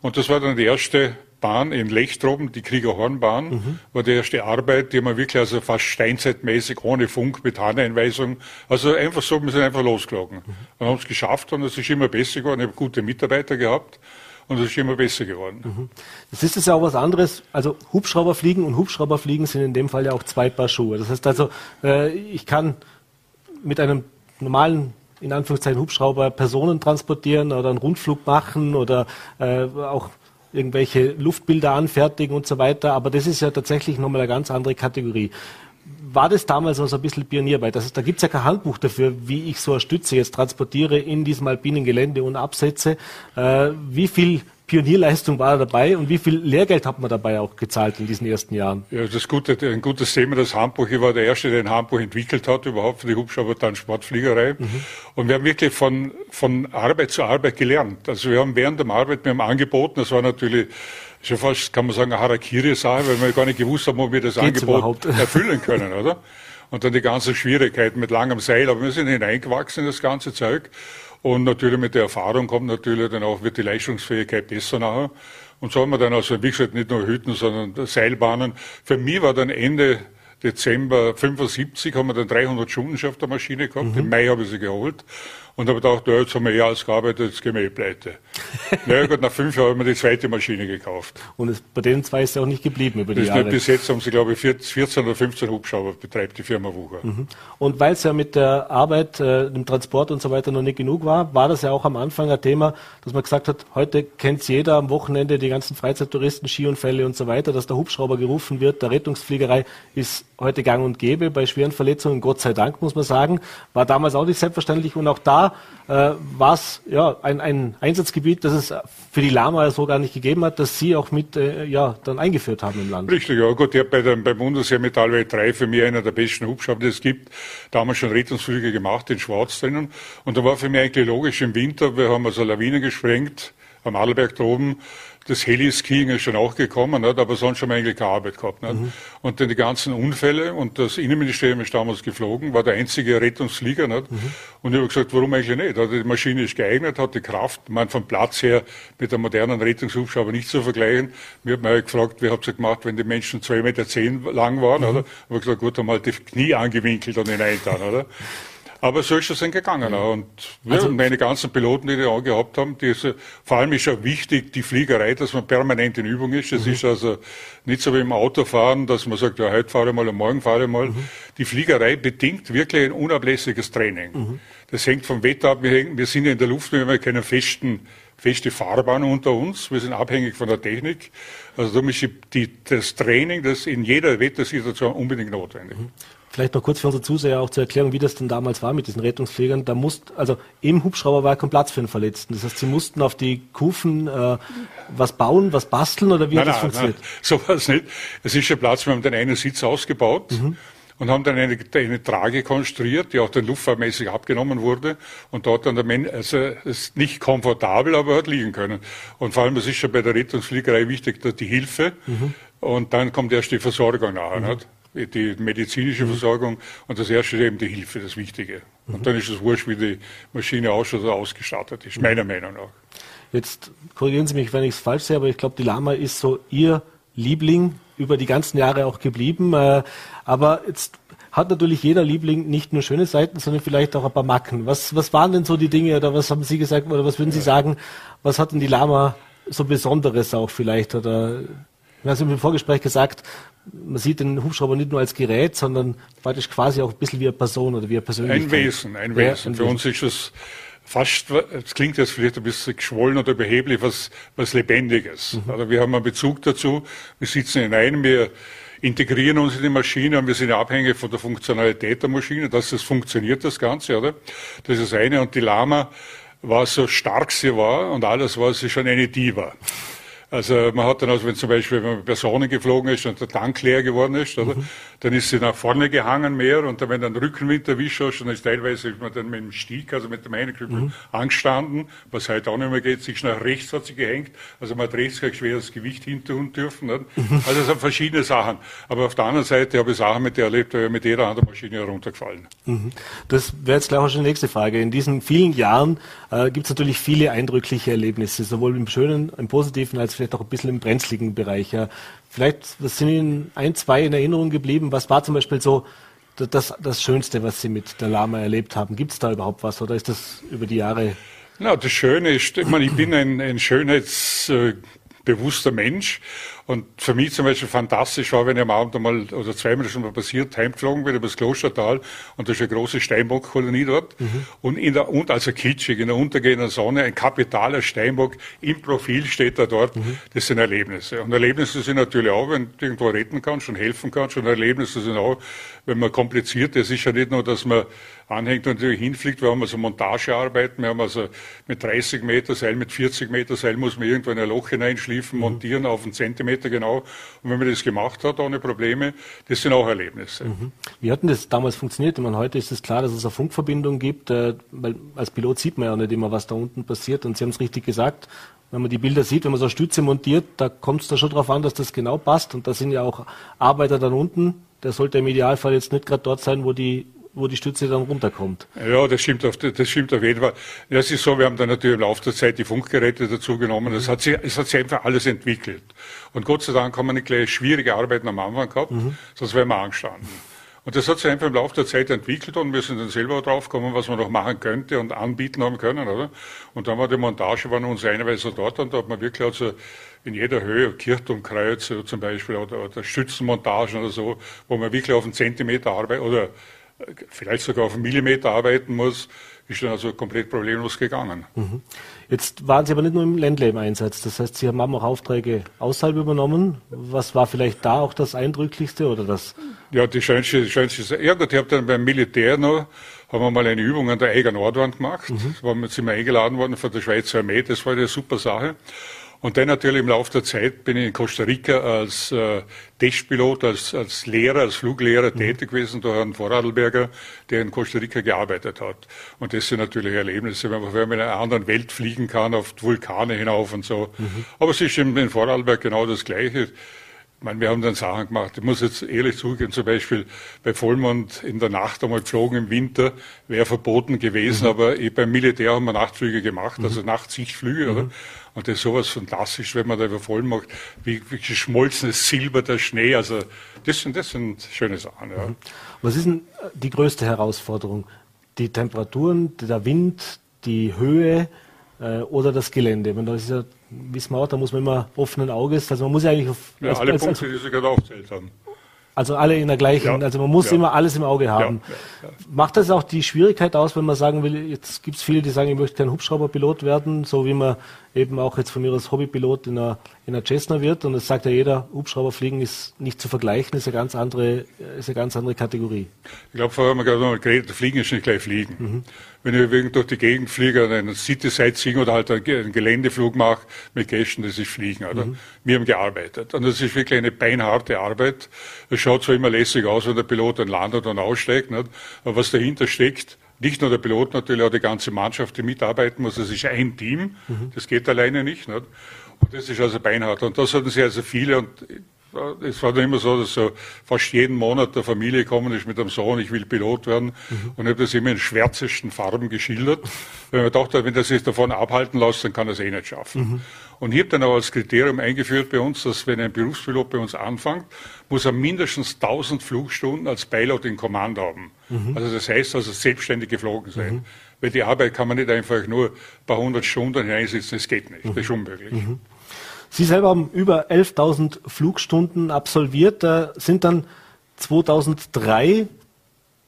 Und das war dann die erste Bahn in Lechtroben, die Kriegerhornbahn, mhm. war die erste Arbeit, die man wirklich also fast steinzeitmäßig ohne Funk mit Handeinweisung, also einfach so, wir sind einfach losgelogen. Mhm. Und haben es geschafft und es ist immer besser geworden. Ich habe gute Mitarbeiter gehabt und es ist immer besser geworden. Mhm. Das ist ja auch was anderes. Also Hubschrauberfliegen und Hubschrauberfliegen sind in dem Fall ja auch zwei Paar Schuhe. Das heißt also, äh, ich kann mit einem normalen in Anführungszeichen Hubschrauber Personen transportieren oder einen Rundflug machen oder äh, auch irgendwelche Luftbilder anfertigen und so weiter. Aber das ist ja tatsächlich nochmal eine ganz andere Kategorie. War das damals noch so ein bisschen Pionierarbeit? Das da gibt es ja kein Handbuch dafür, wie ich so eine Stütze jetzt transportiere in diesem alpinen Gelände und absetze. Äh, wie viel Pionierleistung war dabei und wie viel Lehrgeld hat man dabei auch gezahlt in diesen ersten Jahren? Ja, das Gute, ein gutes Thema, das Handbuch. Ich war der Erste, der ein Handbuch entwickelt hat, überhaupt für die Hubschrauber-Sportfliegerei. Mhm. Und wir haben wirklich von, von Arbeit zu Arbeit gelernt. Also wir haben während der Arbeit, wir haben angeboten, das war natürlich schon fast, kann man sagen, eine Harakiri-Sache, weil wir gar nicht gewusst haben, ob wir das Geht's Angebot überhaupt? erfüllen können, oder? Und dann die ganzen Schwierigkeiten mit langem Seil. Aber wir sind hineingewachsen in das ganze Zeug. Und natürlich mit der Erfahrung kommt natürlich dann auch, wird die Leistungsfähigkeit besser nachher. Und so haben wir dann also, wie gesagt, nicht nur Hütten, sondern Seilbahnen. Für mich war dann Ende Dezember 75 haben wir dann 300 Stunden auf der Maschine gehabt. Mhm. Im Mai habe ich sie geholt und habe gedacht, ja, jetzt haben wir eh alles gearbeitet, jetzt gehen wir eh pleite. naja gut, nach fünf Jahren haben wir die zweite Maschine gekauft. Und es, bei den zwei ist ja auch nicht geblieben über die das Jahre. Bis jetzt haben sie, glaube ich, 14 oder 15 Hubschrauber betreibt die Firma Wucher. Mhm. Und weil es ja mit der Arbeit, äh, dem Transport und so weiter noch nicht genug war, war das ja auch am Anfang ein Thema, dass man gesagt hat, heute kennt jeder am Wochenende die ganzen Freizeittouristen, Skiunfälle und so weiter, dass der Hubschrauber gerufen wird, der Rettungsfliegerei ist heute gang und gäbe bei schweren Verletzungen, Gott sei Dank, muss man sagen. War damals auch nicht selbstverständlich und auch da äh, war ja, ein, ein Einsatzgebiet, das es für die Lama so gar nicht gegeben hat, dass Sie auch mit äh, ja, dann eingeführt haben im Land. Richtig, ja gut, ich habe bei beim Bundesheer Metallwelt 3 für mich einer der besten Hubschrauber, die es gibt, damals schon Rettungsflüge gemacht, in Schwarz drinnen. Und da war für mich eigentlich logisch im Winter, wir haben also Lawinen gesprengt, am Adelberg droben, das Heliskiing ist schon auch gekommen, nicht? aber sonst haben wir eigentlich keine Arbeit gehabt. Mhm. Und dann die ganzen Unfälle und das Innenministerium ist damals geflogen, war der einzige Rettungsflieger. Nicht? Mhm. Und ich habe gesagt, warum eigentlich nicht? Also die Maschine ist geeignet, hat die Kraft, man vom Platz her mit einem modernen Rettungshubschrauber nicht zu vergleichen. Mir hat man halt gefragt, wie habt ihr gemacht, wenn die Menschen zwei Meter zehn lang waren? Mhm. Oder? Ich habe gesagt, gut, haben halt die Knie angewinkelt und hinein dann, oder? Aber so ist es dann gegangen. Ja. Und also, meine ganzen Piloten, die die auch gehabt haben, die ist, vor allem ist ja wichtig die Fliegerei, dass man permanent in Übung ist. Das mhm. ist also nicht so wie im Autofahren, dass man sagt, ja, heute fahre ich mal und morgen fahre ich mal. Mhm. Die Fliegerei bedingt wirklich ein unablässiges Training. Mhm. Das hängt vom Wetter ab. Wir, hängen, wir sind ja in der Luft, wir haben keine festen, feste Fahrbahn unter uns. Wir sind abhängig von der Technik. Also darum ist die, das Training, das in jeder Wettersituation unbedingt notwendig. Vielleicht noch kurz für unsere Zuseher auch zur Erklärung, wie das denn damals war mit diesen Rettungsfliegern. Da musste, also im Hubschrauber war kein Platz für einen Verletzten. Das heißt, sie mussten auf die Kufen äh, was bauen, was basteln oder wie nein, hat das nein, funktioniert? Nein, so war es nicht. Es ist ein Platz, wir haben den einen Sitz ausgebaut. Mhm und haben dann eine, eine Trage konstruiert, die auch dann luftfahrtmäßig abgenommen wurde und dort dann der Mensch, also ist nicht komfortabel, aber hat liegen können. Und vor allem, das ist schon bei der Rettungsfliegerei wichtig, dass die Hilfe mhm. und dann kommt erst die Versorgung nachher. Mhm. Nicht? Die medizinische. Versorgung und das erste ist eben die Hilfe, das Wichtige. Mhm. Und dann ist es wurscht, wie die Maschine ausschaut oder ausgestattet ist, meiner. Meinung nach. Jetzt korrigieren Sie mich, wenn ich es falsch sehe, aber ich glaube, die Lama ist so Ihr Liebling über die ganzen Jahre auch geblieben. Äh, aber jetzt hat natürlich jeder Liebling nicht nur schöne Seiten, sondern vielleicht auch ein paar Macken. Was, was waren denn so die Dinge oder was haben Sie gesagt oder was würden Sie sagen, was hat denn die Lama so Besonderes auch vielleicht oder wir haben im Vorgespräch gesagt, man sieht den Hubschrauber nicht nur als Gerät, sondern praktisch quasi auch ein bisschen wie eine Person oder wie eine Persönlichkeit. Ein Wesen, ein Wesen. Ja, Für uns ist es fast, es klingt jetzt vielleicht ein bisschen geschwollen oder beheblich, was, was Lebendiges. Mhm. Also wir haben einen Bezug dazu, wir sitzen hinein, wir integrieren uns in die Maschine und wir sind abhängig von der Funktionalität der Maschine, dass es funktioniert, das Ganze, oder? Das ist das eine. Und die Lama war so stark sie war und alles war sie schon eine Diva. Also man hat dann, also wenn zum Beispiel wenn man Personen geflogen ist und der Tank leer geworden ist, oder, mhm. dann ist sie nach vorne gehangen mehr und dann, wenn dann Rückenwind erwischt hast, dann ist teilweise ist man dann mit dem Stieg, also mit dem Einknüppel mhm. angestanden, was heute auch nicht mehr geht, sich nach rechts hat sie gehängt, also man hat rechts kein schweres Gewicht hinterhund dürfen. Nicht? Mhm. Also es sind verschiedene Sachen. Aber auf der anderen Seite habe ich Sachen mit der erlebt, da mit jeder anderen Maschine heruntergefallen. Mhm. Das wäre jetzt gleich auch schon die nächste Frage. In diesen vielen Jahren äh, gibt es natürlich viele eindrückliche Erlebnisse, sowohl im Schönen, im Positiven als vielleicht auch ein bisschen im brenzligen Bereich. Ja. Vielleicht was sind Ihnen ein, zwei in Erinnerung geblieben. Was war zum Beispiel so das, das Schönste, was Sie mit der Lama erlebt haben? Gibt es da überhaupt was oder ist das über die Jahre? Na, das Schöne ist, ich, meine, ich bin ein, ein schönheitsbewusster Mensch und für mich zum Beispiel fantastisch war, wenn ich am Abend einmal oder zweimal schon mal passiert, heimgeflogen bin über das Klostertal und da ist eine große Steinbockkolonie dort mhm. und in der, und also kitschig, in der untergehenden Sonne, ein kapitaler Steinbock im Profil steht da dort. Mhm. Das sind Erlebnisse. Und Erlebnisse sind natürlich auch, wenn du irgendwo retten kannst und helfen kannst und Erlebnisse sind auch, wenn man kompliziert, das ist ja nicht nur, dass man anhängt und natürlich hinfliegt. Wir haben also Montagearbeiten, wir haben also mit 30 Meter Seil, mit 40 Meter Seil muss man irgendwo in ein Loch hineinschliefen, mhm. montieren auf einen Zentimeter Kilometer genau. Und wenn man das gemacht hat, ohne Probleme, das sind auch Erlebnisse. Mhm. Wie hat denn das damals funktioniert? Ich meine, heute ist es klar, dass es eine Funkverbindung gibt, äh, weil als Pilot sieht man ja nicht immer, was da unten passiert. Und Sie haben es richtig gesagt, wenn man die Bilder sieht, wenn man so eine Stütze montiert, da kommt es da schon darauf an, dass das genau passt. Und da sind ja auch Arbeiter dann unten. Der sollte im Idealfall jetzt nicht gerade dort sein, wo die wo die Stütze dann runterkommt. Ja, das stimmt auf, das stimmt auf jeden Fall. Ja, es ist so, wir haben dann natürlich im Laufe der Zeit die Funkgeräte dazu genommen. Es hat sich, es hat sich einfach alles entwickelt. Und Gott sei Dank haben wir nicht gleich schwierige Arbeiten am Anfang gehabt, mhm. sonst wären wir angestanden. Und das hat sich einfach im Laufe der Zeit entwickelt und wir sind dann selber drauf gekommen, was man noch machen könnte und anbieten haben können, oder? Und dann war die Montage, waren uns einweise dort und da hat man wirklich also in jeder Höhe, Kirchturmkreuz zum Beispiel oder, oder Stützenmontagen oder so, wo man wirklich auf einen Zentimeter arbeitet oder vielleicht sogar auf einen Millimeter arbeiten muss, ist dann also komplett problemlos gegangen. Mhm. Jetzt waren Sie aber nicht nur im Ländle im Einsatz. Das heißt, Sie haben auch Aufträge außerhalb übernommen. Was war vielleicht da auch das Eindrücklichste oder das? Ja, die schönste, die schönste, ja gut, ich habe dann beim Militär noch, haben wir mal eine Übung an der Eiger Nordwand gemacht. Mhm. Da sind wir eingeladen worden von der Schweizer Armee. Das war eine super Sache. Und dann natürlich im Laufe der Zeit bin ich in Costa Rica als äh, Testpilot, als, als Lehrer, als Fluglehrer mhm. tätig gewesen, durch einen Vorarlberger, der in Costa Rica gearbeitet hat. Und das sind natürlich Erlebnisse, wenn man, wenn man in einer anderen Welt fliegen kann, auf Vulkane hinauf und so. Mhm. Aber es ist in Vorarlberg genau das Gleiche. Ich meine, wir haben dann Sachen gemacht. Ich muss jetzt ehrlich zugeben, zum Beispiel bei Vollmond in der Nacht einmal geflogen im Winter, wäre verboten gewesen, mhm. aber beim Militär haben wir Nachtflüge gemacht, also mhm. Nachtsichtflüge, mhm. oder? Und das ist sowas fantastisch, wenn man da über Vollmond macht, wie, wie geschmolzenes Silber, der Schnee, also das sind, das sind schöne Sachen, ja. Mhm. Was ist denn die größte Herausforderung? Die Temperaturen, der Wind, die Höhe äh, oder das Gelände? Wenn da ist ja wissen wir auch, da muss man immer offenen Auges, also man muss ja eigentlich auf... Ja, als, alle als, Punkte, die Sie gerade aufzählt haben. Also alle in der gleichen, ja, also man muss ja. immer alles im Auge haben. Ja, Macht das auch die Schwierigkeit aus, wenn man sagen will, jetzt gibt es viele, die sagen, ich möchte kein Hubschrauberpilot werden, so wie man eben auch jetzt von mir als Hobbypilot in einer, in einer Cessna wird. Und es sagt ja jeder, Hubschrauberfliegen ist nicht zu vergleichen, ist eine ganz andere, ist eine ganz andere Kategorie. Ich glaube, vorher haben wir gerade mal geredet, Fliegen ist nicht gleich Fliegen. Mhm. Wenn ich irgendwo durch die Gegend fliege, einen City-Sightseeing oder halt einen Geländeflug mache mit Gästen, das ist Fliegen, oder? Mhm. Wir haben gearbeitet. Und das ist wirklich eine beinharte Arbeit. Es schaut zwar immer lässig aus, wenn der Pilot dann landet und aussteigt, nicht? aber was dahinter steckt, nicht nur der Pilot, natürlich auch die ganze Mannschaft, die mitarbeiten muss. Es ist ein Team. Mhm. Das geht alleine nicht, nicht. Das ist also beinhart. Und das hatten sie also viele. Und es war dann immer so, dass so fast jeden Monat der Familie gekommen ist mit einem Sohn, ich will Pilot werden. Mhm. Und ich habe das immer in schwärzesten Farben geschildert. Weil man dachte, wenn das sich davon abhalten lässt, dann kann er es eh nicht schaffen. Mhm. Und ich habe dann auch als Kriterium eingeführt bei uns, dass wenn ein Berufspilot bei uns anfängt, muss er mindestens 1000 Flugstunden als Pilot in Command haben. Mhm. Also das heißt also selbstständig geflogen sein. Mhm. Weil die Arbeit kann man nicht einfach nur ein paar hundert Stunden hineinsitzen, das geht nicht, das ist mhm. unmöglich. Mhm. Sie selber haben über 11.000 Flugstunden absolviert, da sind dann 2003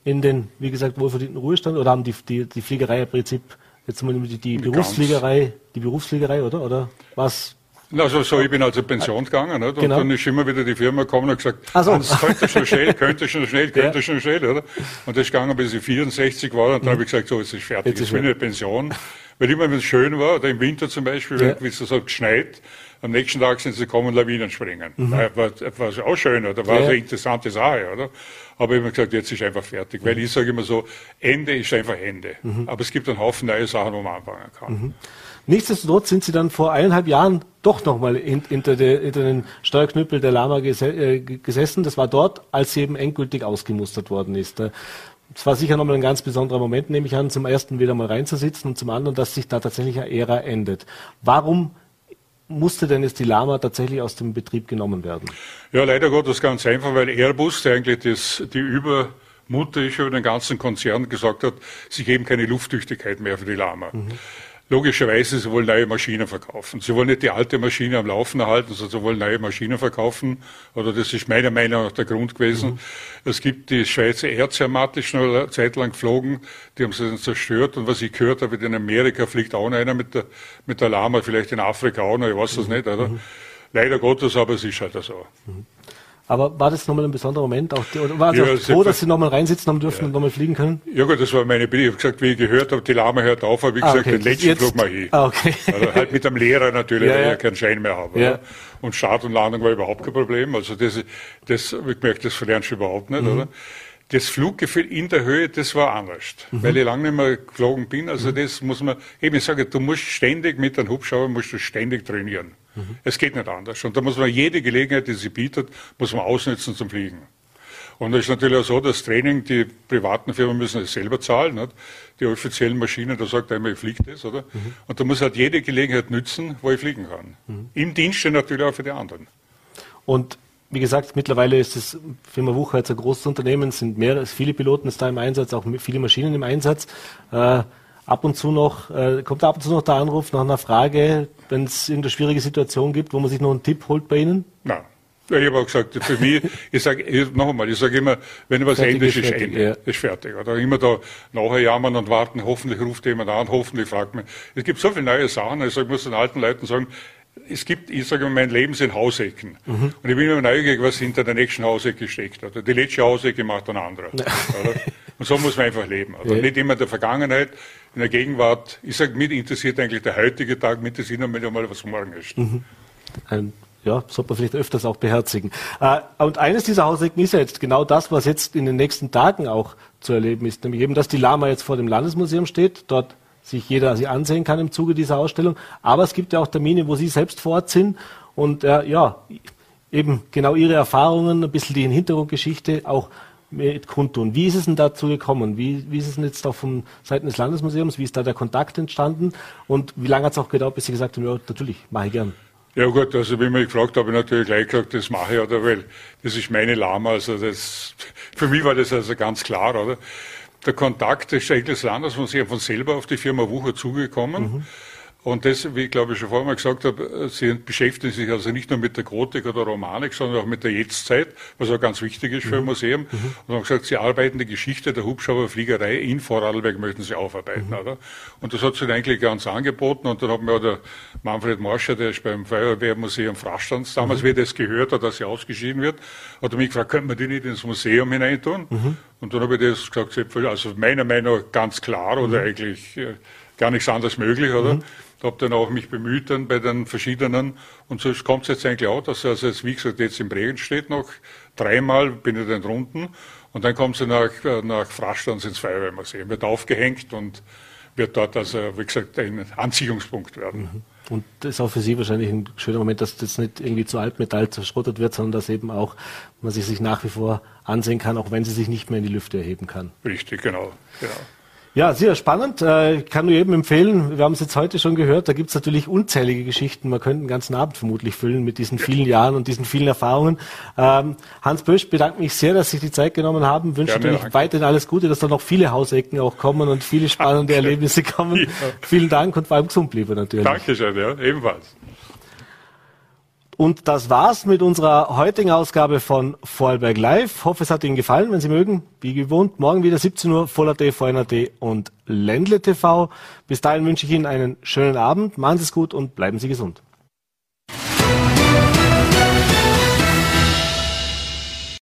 in den, wie gesagt, wohlverdienten Ruhestand oder haben die, die, die Fliegerei im Prinzip, jetzt mal die, die Berufsfliegerei, die Berufsfliegerei, oder? Oder was? Also so, ich bin also Pension gegangen, nicht? und genau. dann ist immer wieder die Firma gekommen und gesagt, Ach so. könnte schon schnell, könnte schon schnell, könnte ja. schon schnell, oder? Und das ist gegangen, bis ich 64 war, und dann mhm. habe ich gesagt, so, es ist fertig, jetzt, ist bin in der Pension. Weil immer, wenn es schön war, oder im Winter zum Beispiel, ja. wenn es so geschneit, am nächsten Tag sind sie gekommen, Lawinen springen. Mhm. War, war, war auch schön, oder? War ja. eine interessante Sache, oder? Aber ich habe gesagt, jetzt ist einfach fertig. Mhm. Weil ich sage immer so, Ende ist einfach Ende. Mhm. Aber es gibt einen Haufen neue Sachen, wo man anfangen kann. Mhm. Nichtsdestotrotz sind Sie dann vor eineinhalb Jahren doch nochmal hinter, hinter den Steuerknüppel der Lama äh, gesessen. Das war dort, als sie eben endgültig ausgemustert worden ist. Es war sicher nochmal ein ganz besonderer Moment, nehme ich an, zum ersten wieder mal reinzusitzen und zum anderen, dass sich da tatsächlich eine Ära endet. Warum musste denn jetzt die Lama tatsächlich aus dem Betrieb genommen werden? Ja, leider Gottes ganz einfach, weil Airbus, der eigentlich das, die Übermutter ist über den ganzen Konzern, gesagt hat, sie geben keine Lufttüchtigkeit mehr für die Lama. Mhm. Logischerweise, sie wollen neue Maschinen verkaufen. Sie wollen nicht die alte Maschine am Laufen erhalten, sondern sie wollen neue Maschinen verkaufen. Oder das ist meiner Meinung nach der Grund gewesen. Mhm. Es gibt die Schweizer Erzermatt, die schon eine Zeit lang geflogen, die haben sie dann zerstört. Und was ich gehört habe, in Amerika fliegt auch noch einer mit der, mit der Lama, vielleicht in Afrika auch noch, ich weiß das mhm. nicht, oder? Mhm. Leider Gottes, aber es ist halt so. Aber war das nochmal ein besonderer Moment? Auch, oder war ja, auch froh, dass Sie nochmal reinsitzen haben dürfen ja. und nochmal fliegen können? Ja gut, das war meine Bitte. Ich habe gesagt, wie ich gehört habe, die Lama hört auf, habe ich ah, gesagt, okay. den letzten Jetzt, Flug mal hin. Ah, okay. Also halt mit dem Lehrer natürlich, ja, weil ich ja keinen Schein mehr habe. Ja. Und Start und Landung war überhaupt kein Problem. Also das, das ich gemerkt, das verlernst du überhaupt nicht, mhm. oder? das Fluggefühl in der Höhe, das war anders, mhm. weil ich lange nicht mehr geflogen bin. Also mhm. das muss man, eben ich sage, du musst ständig mit einem Hubschrauber, musst du ständig trainieren. Mhm. Es geht nicht anders. Und da muss man jede Gelegenheit, die sie bietet, muss man ausnutzen zum Fliegen. Und es ist natürlich auch so, das Training, die privaten Firmen müssen es selber zahlen. Nicht? Die offiziellen Maschinen, da sagt einer, ich fliege das, oder? Mhm. Und da muss halt jede Gelegenheit nützen, wo ich fliegen kann. Mhm. Im Dienste natürlich auch für die anderen. Und wie gesagt, mittlerweile ist das Firma Wucher jetzt ein großes Unternehmen, sind mehrere, viele Piloten ist da im Einsatz, auch viele Maschinen im Einsatz. Äh, ab und zu noch, äh, kommt ab und zu noch der Anruf nach einer Frage, wenn es irgendeine schwierige Situation gibt, wo man sich noch einen Tipp holt bei Ihnen? Nein. Ja, ich habe auch gesagt, für mich, ich sage noch einmal, ich sage immer, wenn was Ende ist, ist Ende, ja. ist fertig. Oder immer da nachher jammern und warten, hoffentlich ruft jemand an, hoffentlich fragt man. Es gibt so viele neue Sachen, also ich muss den alten Leuten sagen, es gibt, ich sage mal, mein Leben sind Hausecken. Mhm. Und ich bin immer neugierig, was hinter der nächsten Hausecke steckt. Oder die letzte Hausecke macht ein anderer. Und so muss man einfach leben. Oder? Ja. Nicht immer in der Vergangenheit, in der Gegenwart. Ich sage, mich interessiert eigentlich der heutige Tag, mit interessiert mich mal, was morgen ist. Mhm. Ein ja, sollte man vielleicht öfters auch beherzigen. Äh, und eines dieser Hausecken ist ja jetzt genau das, was jetzt in den nächsten Tagen auch zu erleben ist, nämlich eben, dass die Lama jetzt vor dem Landesmuseum steht, dort sich jeder sie ansehen kann im Zuge dieser Ausstellung. Aber es gibt ja auch Termine, wo Sie selbst vor Ort sind und äh, ja, eben genau Ihre Erfahrungen, ein bisschen die Hintergrundgeschichte auch mit kundtun. Wie ist es denn dazu gekommen? Wie, wie ist es denn jetzt auch von Seiten des Landesmuseums? Wie ist da der Kontakt entstanden? Und wie lange hat es auch gedauert, bis Sie gesagt haben, ja, natürlich, mache ich gern. Ja gut, also wie mich gefragt habe, ich natürlich gleich gesagt, das mache ich, oder? Weil das ist meine Lama, also das, für mich war das also ganz klar, oder? der Kontakt des Schenkels Landesmuseums von selber auf die Firma Wucher zugekommen. Mhm. Und das, wie ich glaube ich schon vorher mal gesagt habe, Sie beschäftigen sich also nicht nur mit der Gotik oder Romanik, sondern auch mit der Jetztzeit, was auch ganz wichtig ist für ein mhm. Museum. Mhm. Und haben gesagt, Sie arbeiten die Geschichte der Hubschrauberfliegerei in Vorarlberg, möchten Sie aufarbeiten, mhm. oder? Und das hat sich eigentlich ganz angeboten. Und dann hat mir auch der Manfred Morscher, der ist beim Feuerwehrmuseum Frastanz, damals, mhm. wie das gehört hat, dass sie ausgeschieden wird, hat er mich gefragt, könnte man die nicht ins Museum hineintun? Mhm. Und dann habe ich das gesagt, also meiner Meinung nach ganz klar oder mhm. eigentlich äh, gar nichts anderes möglich, oder? Mhm habe dann auch mich bemüht dann bei den verschiedenen und so kommt es jetzt eigentlich auch, dass also jetzt, wie gesagt, jetzt in Bregenz steht noch, dreimal bin ich dann drunten und dann kommt sie nach, nach Frastanz ins Feuerwehrmuseum, wird aufgehängt und wird dort also, wie gesagt, ein Anziehungspunkt werden. Mhm. Und das ist auch für Sie wahrscheinlich ein schöner Moment, dass das nicht irgendwie zu Altmetall zerschrottet wird, sondern dass eben auch man sich, sich nach wie vor ansehen kann, auch wenn sie sich nicht mehr in die Lüfte erheben kann. Richtig, genau. genau. Ja, sehr spannend. Äh, ich kann nur jedem empfehlen, wir haben es jetzt heute schon gehört, da gibt es natürlich unzählige Geschichten. Man könnte einen ganzen Abend vermutlich füllen mit diesen vielen Jahren und diesen vielen Erfahrungen. Ähm, Hans Bösch, bedanke mich sehr, dass Sie sich die Zeit genommen haben. Wünsche Gerne, natürlich weiterhin alles Gute, dass da noch viele Hausecken auch kommen und viele spannende Erlebnisse kommen. Ja. Vielen Dank und vor allem gesund bleiben natürlich. Dankeschön, ja, ebenfalls. Und das war's mit unserer heutigen Ausgabe von Vorarlberg Live. Hoffe, es hat Ihnen gefallen. Wenn Sie mögen, wie gewohnt, morgen wieder 17 Uhr, Voller T, VNRT und Ländle TV. Bis dahin wünsche ich Ihnen einen schönen Abend. Machen Sie es gut und bleiben Sie gesund.